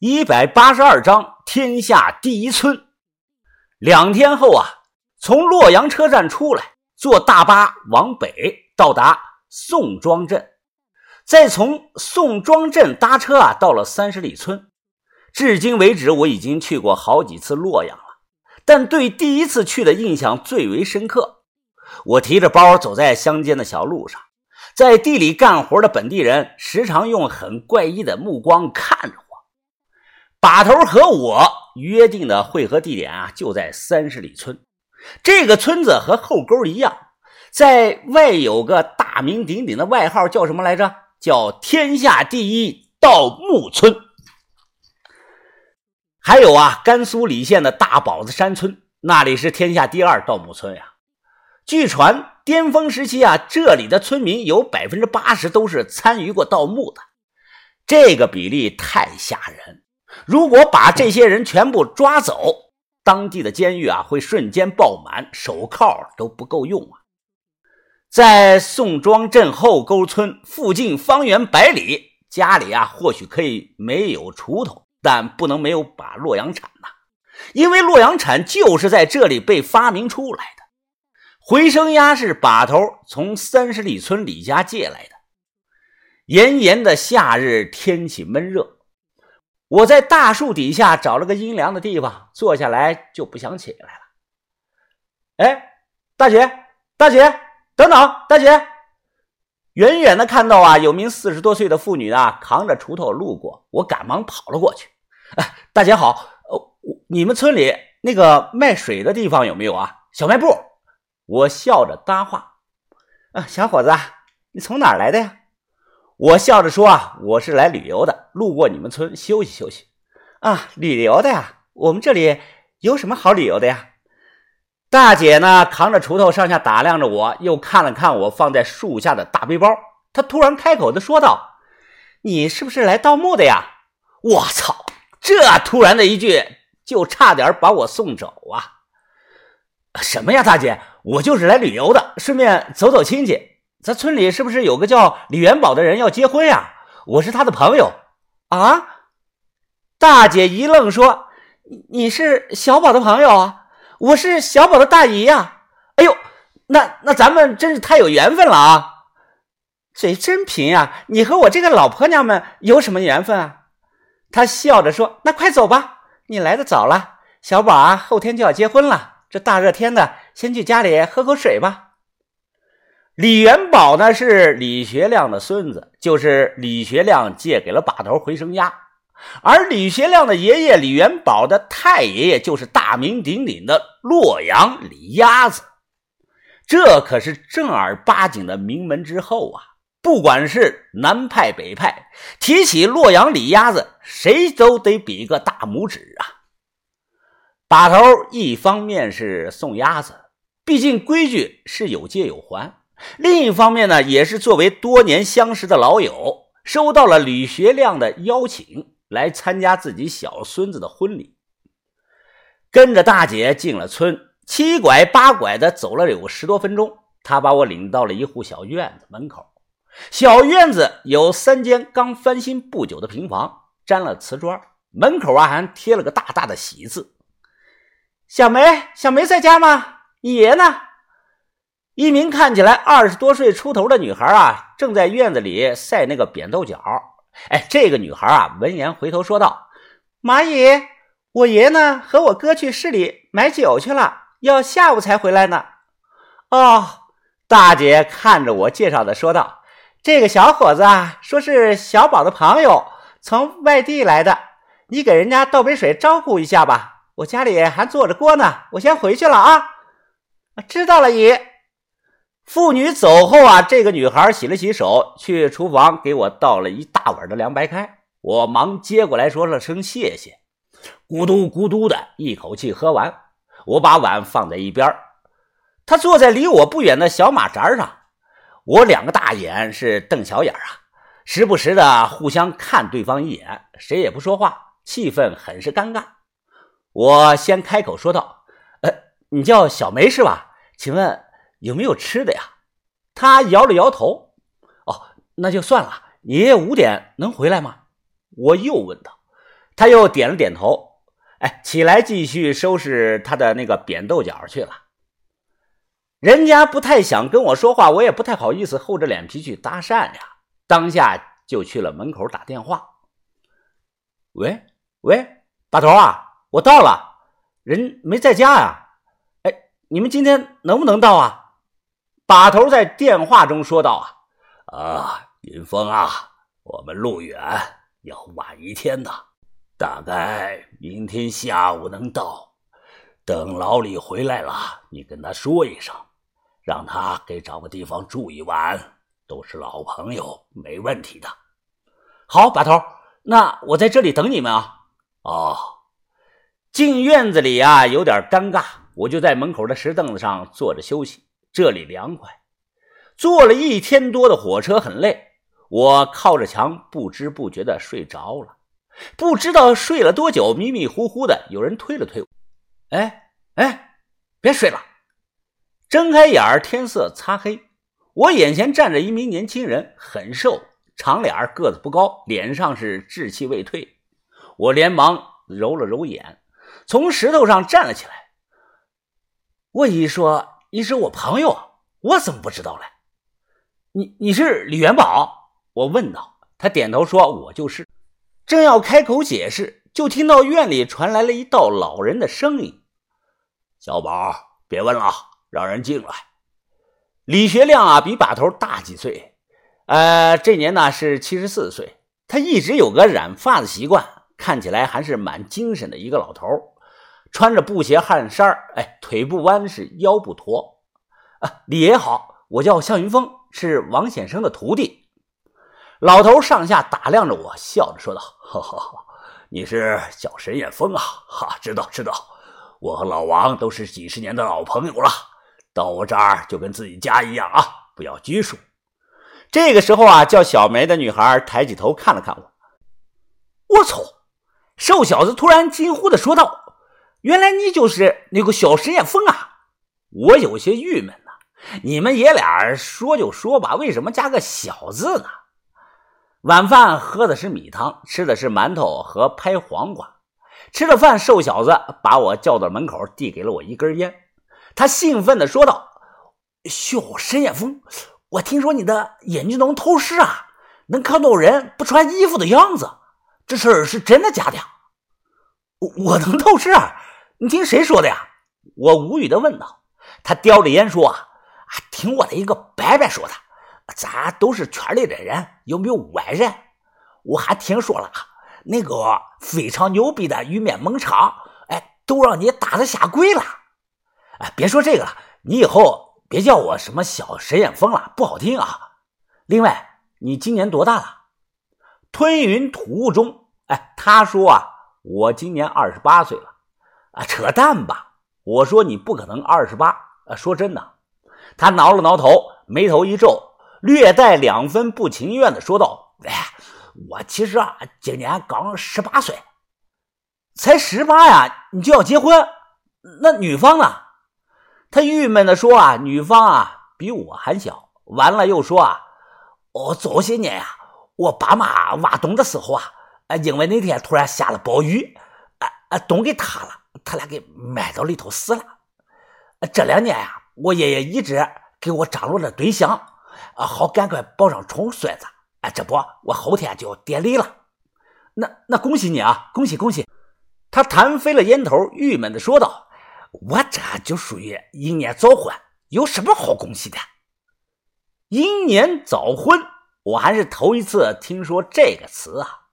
一百八十二章天下第一村。两天后啊，从洛阳车站出来，坐大巴往北到达宋庄镇，再从宋庄镇搭车啊到了三十里村。至今为止，我已经去过好几次洛阳了，但对第一次去的印象最为深刻。我提着包走在乡间的小路上，在地里干活的本地人时常用很怪异的目光看着我。把头和我约定的会合地点啊，就在三十里村。这个村子和后沟一样，在外有个大名鼎鼎的外号，叫什么来着？叫“天下第一盗墓村”。还有啊，甘肃礼县的大堡子山村，那里是天下第二盗墓村呀。据传，巅峰时期啊，这里的村民有百分之八十都是参与过盗墓的，这个比例太吓人。如果把这些人全部抓走，当地的监狱啊会瞬间爆满，手铐都不够用啊！在宋庄镇后沟村附近方圆百里，家里啊或许可以没有锄头，但不能没有把洛阳铲呐，因为洛阳铲就是在这里被发明出来的。回声鸭是把头从三十里村李家借来的。炎炎的夏日，天气闷热。我在大树底下找了个阴凉的地方坐下来，就不想起来了。哎，大姐，大姐，等等，大姐！远远的看到啊，有名四十多岁的妇女啊，扛着锄头路过，我赶忙跑了过去。哎，大姐好，呃，你们村里那个卖水的地方有没有啊？小卖部。我笑着搭话。啊，小伙子，你从哪儿来的呀？我笑着说：“啊，我是来旅游的，路过你们村休息休息。啊，旅游的呀？我们这里有什么好旅游的呀？”大姐呢，扛着锄头上下打量着我，又看了看我放在树下的大背包，她突然开口的说道：“你是不是来盗墓的呀？”我操！这突然的一句，就差点把我送走啊！什么呀，大姐，我就是来旅游的，顺便走走亲戚。咱村里是不是有个叫李元宝的人要结婚呀？我是他的朋友啊！大姐一愣，说：“你是小宝的朋友啊？我是小宝的大姨呀！哎呦，那那咱们真是太有缘分了啊！嘴真贫呀！你和我这个老婆娘们有什么缘分啊？”他笑着说：“那快走吧，你来的早了。小宝啊，后天就要结婚了，这大热天的，先去家里喝口水吧。”李元宝呢是李学亮的孙子，就是李学亮借给了把头回声鸭，而李学亮的爷爷李元宝的太爷爷就是大名鼎鼎的洛阳李鸭子，这可是正儿八经的名门之后啊！不管是南派北派，提起洛阳李鸭子，谁都得比个大拇指啊！把头一方面是送鸭子，毕竟规矩是有借有还。另一方面呢，也是作为多年相识的老友，收到了吕学亮的邀请，来参加自己小孙子的婚礼。跟着大姐进了村，七拐八拐的走了有十多分钟，他把我领到了一户小院子门口。小院子有三间刚翻新不久的平房，粘了瓷砖，门口啊还贴了个大大的喜字。小梅，小梅在家吗？你爷呢？一名看起来二十多岁出头的女孩啊，正在院子里晒那个扁豆角。哎，这个女孩啊，闻言回头说道：“马姨，我爷呢？和我哥去市里买酒去了，要下午才回来呢。”哦，大姐看着我介绍的说道：“这个小伙子啊，说是小宝的朋友，从外地来的，你给人家倒杯水招呼一下吧。我家里还做着锅呢，我先回去了啊。”知道了，姨。妇女走后啊，这个女孩洗了洗手，去厨房给我倒了一大碗的凉白开。我忙接过来说了声谢谢，咕嘟咕嘟的一口气喝完。我把碗放在一边他坐在离我不远的小马扎上，我两个大眼是瞪小眼啊，时不时的互相看对方一眼，谁也不说话，气氛很是尴尬。我先开口说道：“呃，你叫小梅是吧？请问？”有没有吃的呀？他摇了摇头。哦，那就算了。爷爷五点能回来吗？我又问道。他又点了点头，哎，起来继续收拾他的那个扁豆角去了。人家不太想跟我说话，我也不太好意思厚着脸皮去搭讪呀。当下就去了门口打电话。喂喂，把头啊，我到了，人没在家呀。哎，你们今天能不能到啊？把头在电话中说道：“啊，啊，云峰啊，我们路远，要晚一天的。”大概明天下午能到。等老李回来了，你跟他说一声，让他给找个地方住一晚。都是老朋友，没问题的。好，把头，那我在这里等你们啊。哦，进院子里啊，有点尴尬，我就在门口的石凳子上坐着休息。这里凉快。坐了一天多的火车，很累，我靠着墙，不知不觉的睡着了。不知道睡了多久，迷迷糊糊的，有人推了推我。哎哎，别睡了！睁开眼儿，天色擦黑，我眼前站着一名年轻人，很瘦，长脸个子不高，脸上是稚气未退。我连忙揉了揉眼，从石头上站了起来。我一说你是我朋友，我怎么不知道嘞？你你是李元宝？我问道。他点头说：“我就是。”正要开口解释，就听到院里传来了一道老人的声音：“小宝，别问了，让人进来。”李学亮啊，比把头大几岁，呃，这年呢是七十四岁。他一直有个染发的习惯，看起来还是蛮精神的一个老头。穿着布鞋汗衫哎，腿不弯，是腰不驼。啊，李爷好，我叫向云峰，是王显生的徒弟。老头上下打量着我，笑着说道：“哈哈哈，你是小沈眼峰啊？哈，知道知道，我和老王都是几十年的老朋友了，到我这儿就跟自己家一样啊，不要拘束。”这个时候啊，叫小梅的女孩抬起头看了看我，我操！瘦小子突然惊呼的说道：“原来你就是那个小沈眼峰啊！”我有些郁闷呐，你们爷俩说就说吧，为什么加个小字呢？晚饭喝的是米汤，吃的是馒头和拍黄瓜。吃了饭，瘦小子把我叫到门口，递给了我一根烟。他兴奋地说道：“小沈眼峰，我听说你的眼睛能透视啊，能看到人不穿衣服的样子，这事儿是真的假的呀？”“我我能透视啊？你听谁说的呀？”我无语地问道。他叼着烟说：“啊，听我的一个伯伯说的。”咱都是圈里的人，有没有外人？我还听说了，那个非常牛逼的玉面猛场，哎，都让你打的下跪了。哎，别说这个了，你以后别叫我什么小神眼峰了，不好听啊。另外，你今年多大了？吞云吐雾中，哎，他说啊，我今年二十八岁了。啊，扯淡吧？我说你不可能二十八。啊，说真的。他挠了挠头，眉头一皱。略带两分不情愿的说道：“哎，我其实啊，今年刚十八岁，才十八呀，你就要结婚？那女方呢？”他郁闷的说：“啊，女方啊，比我还小。”完了又说：“啊，哦，早些年呀，我爸妈挖洞的时候啊，啊，因为那天突然下了暴雨，啊啊，洞给塌了，他俩给埋到里头死了。这两年呀，我爷爷一直给我张罗着对象。”啊，好，赶快抱上重孙子！哎，这不，我后天就要典礼了。那那恭喜你啊，恭喜恭喜！他弹飞了烟头，郁闷的说道：“我这就属于英年早婚，有什么好恭喜的？英年早婚，我还是头一次听说这个词啊。”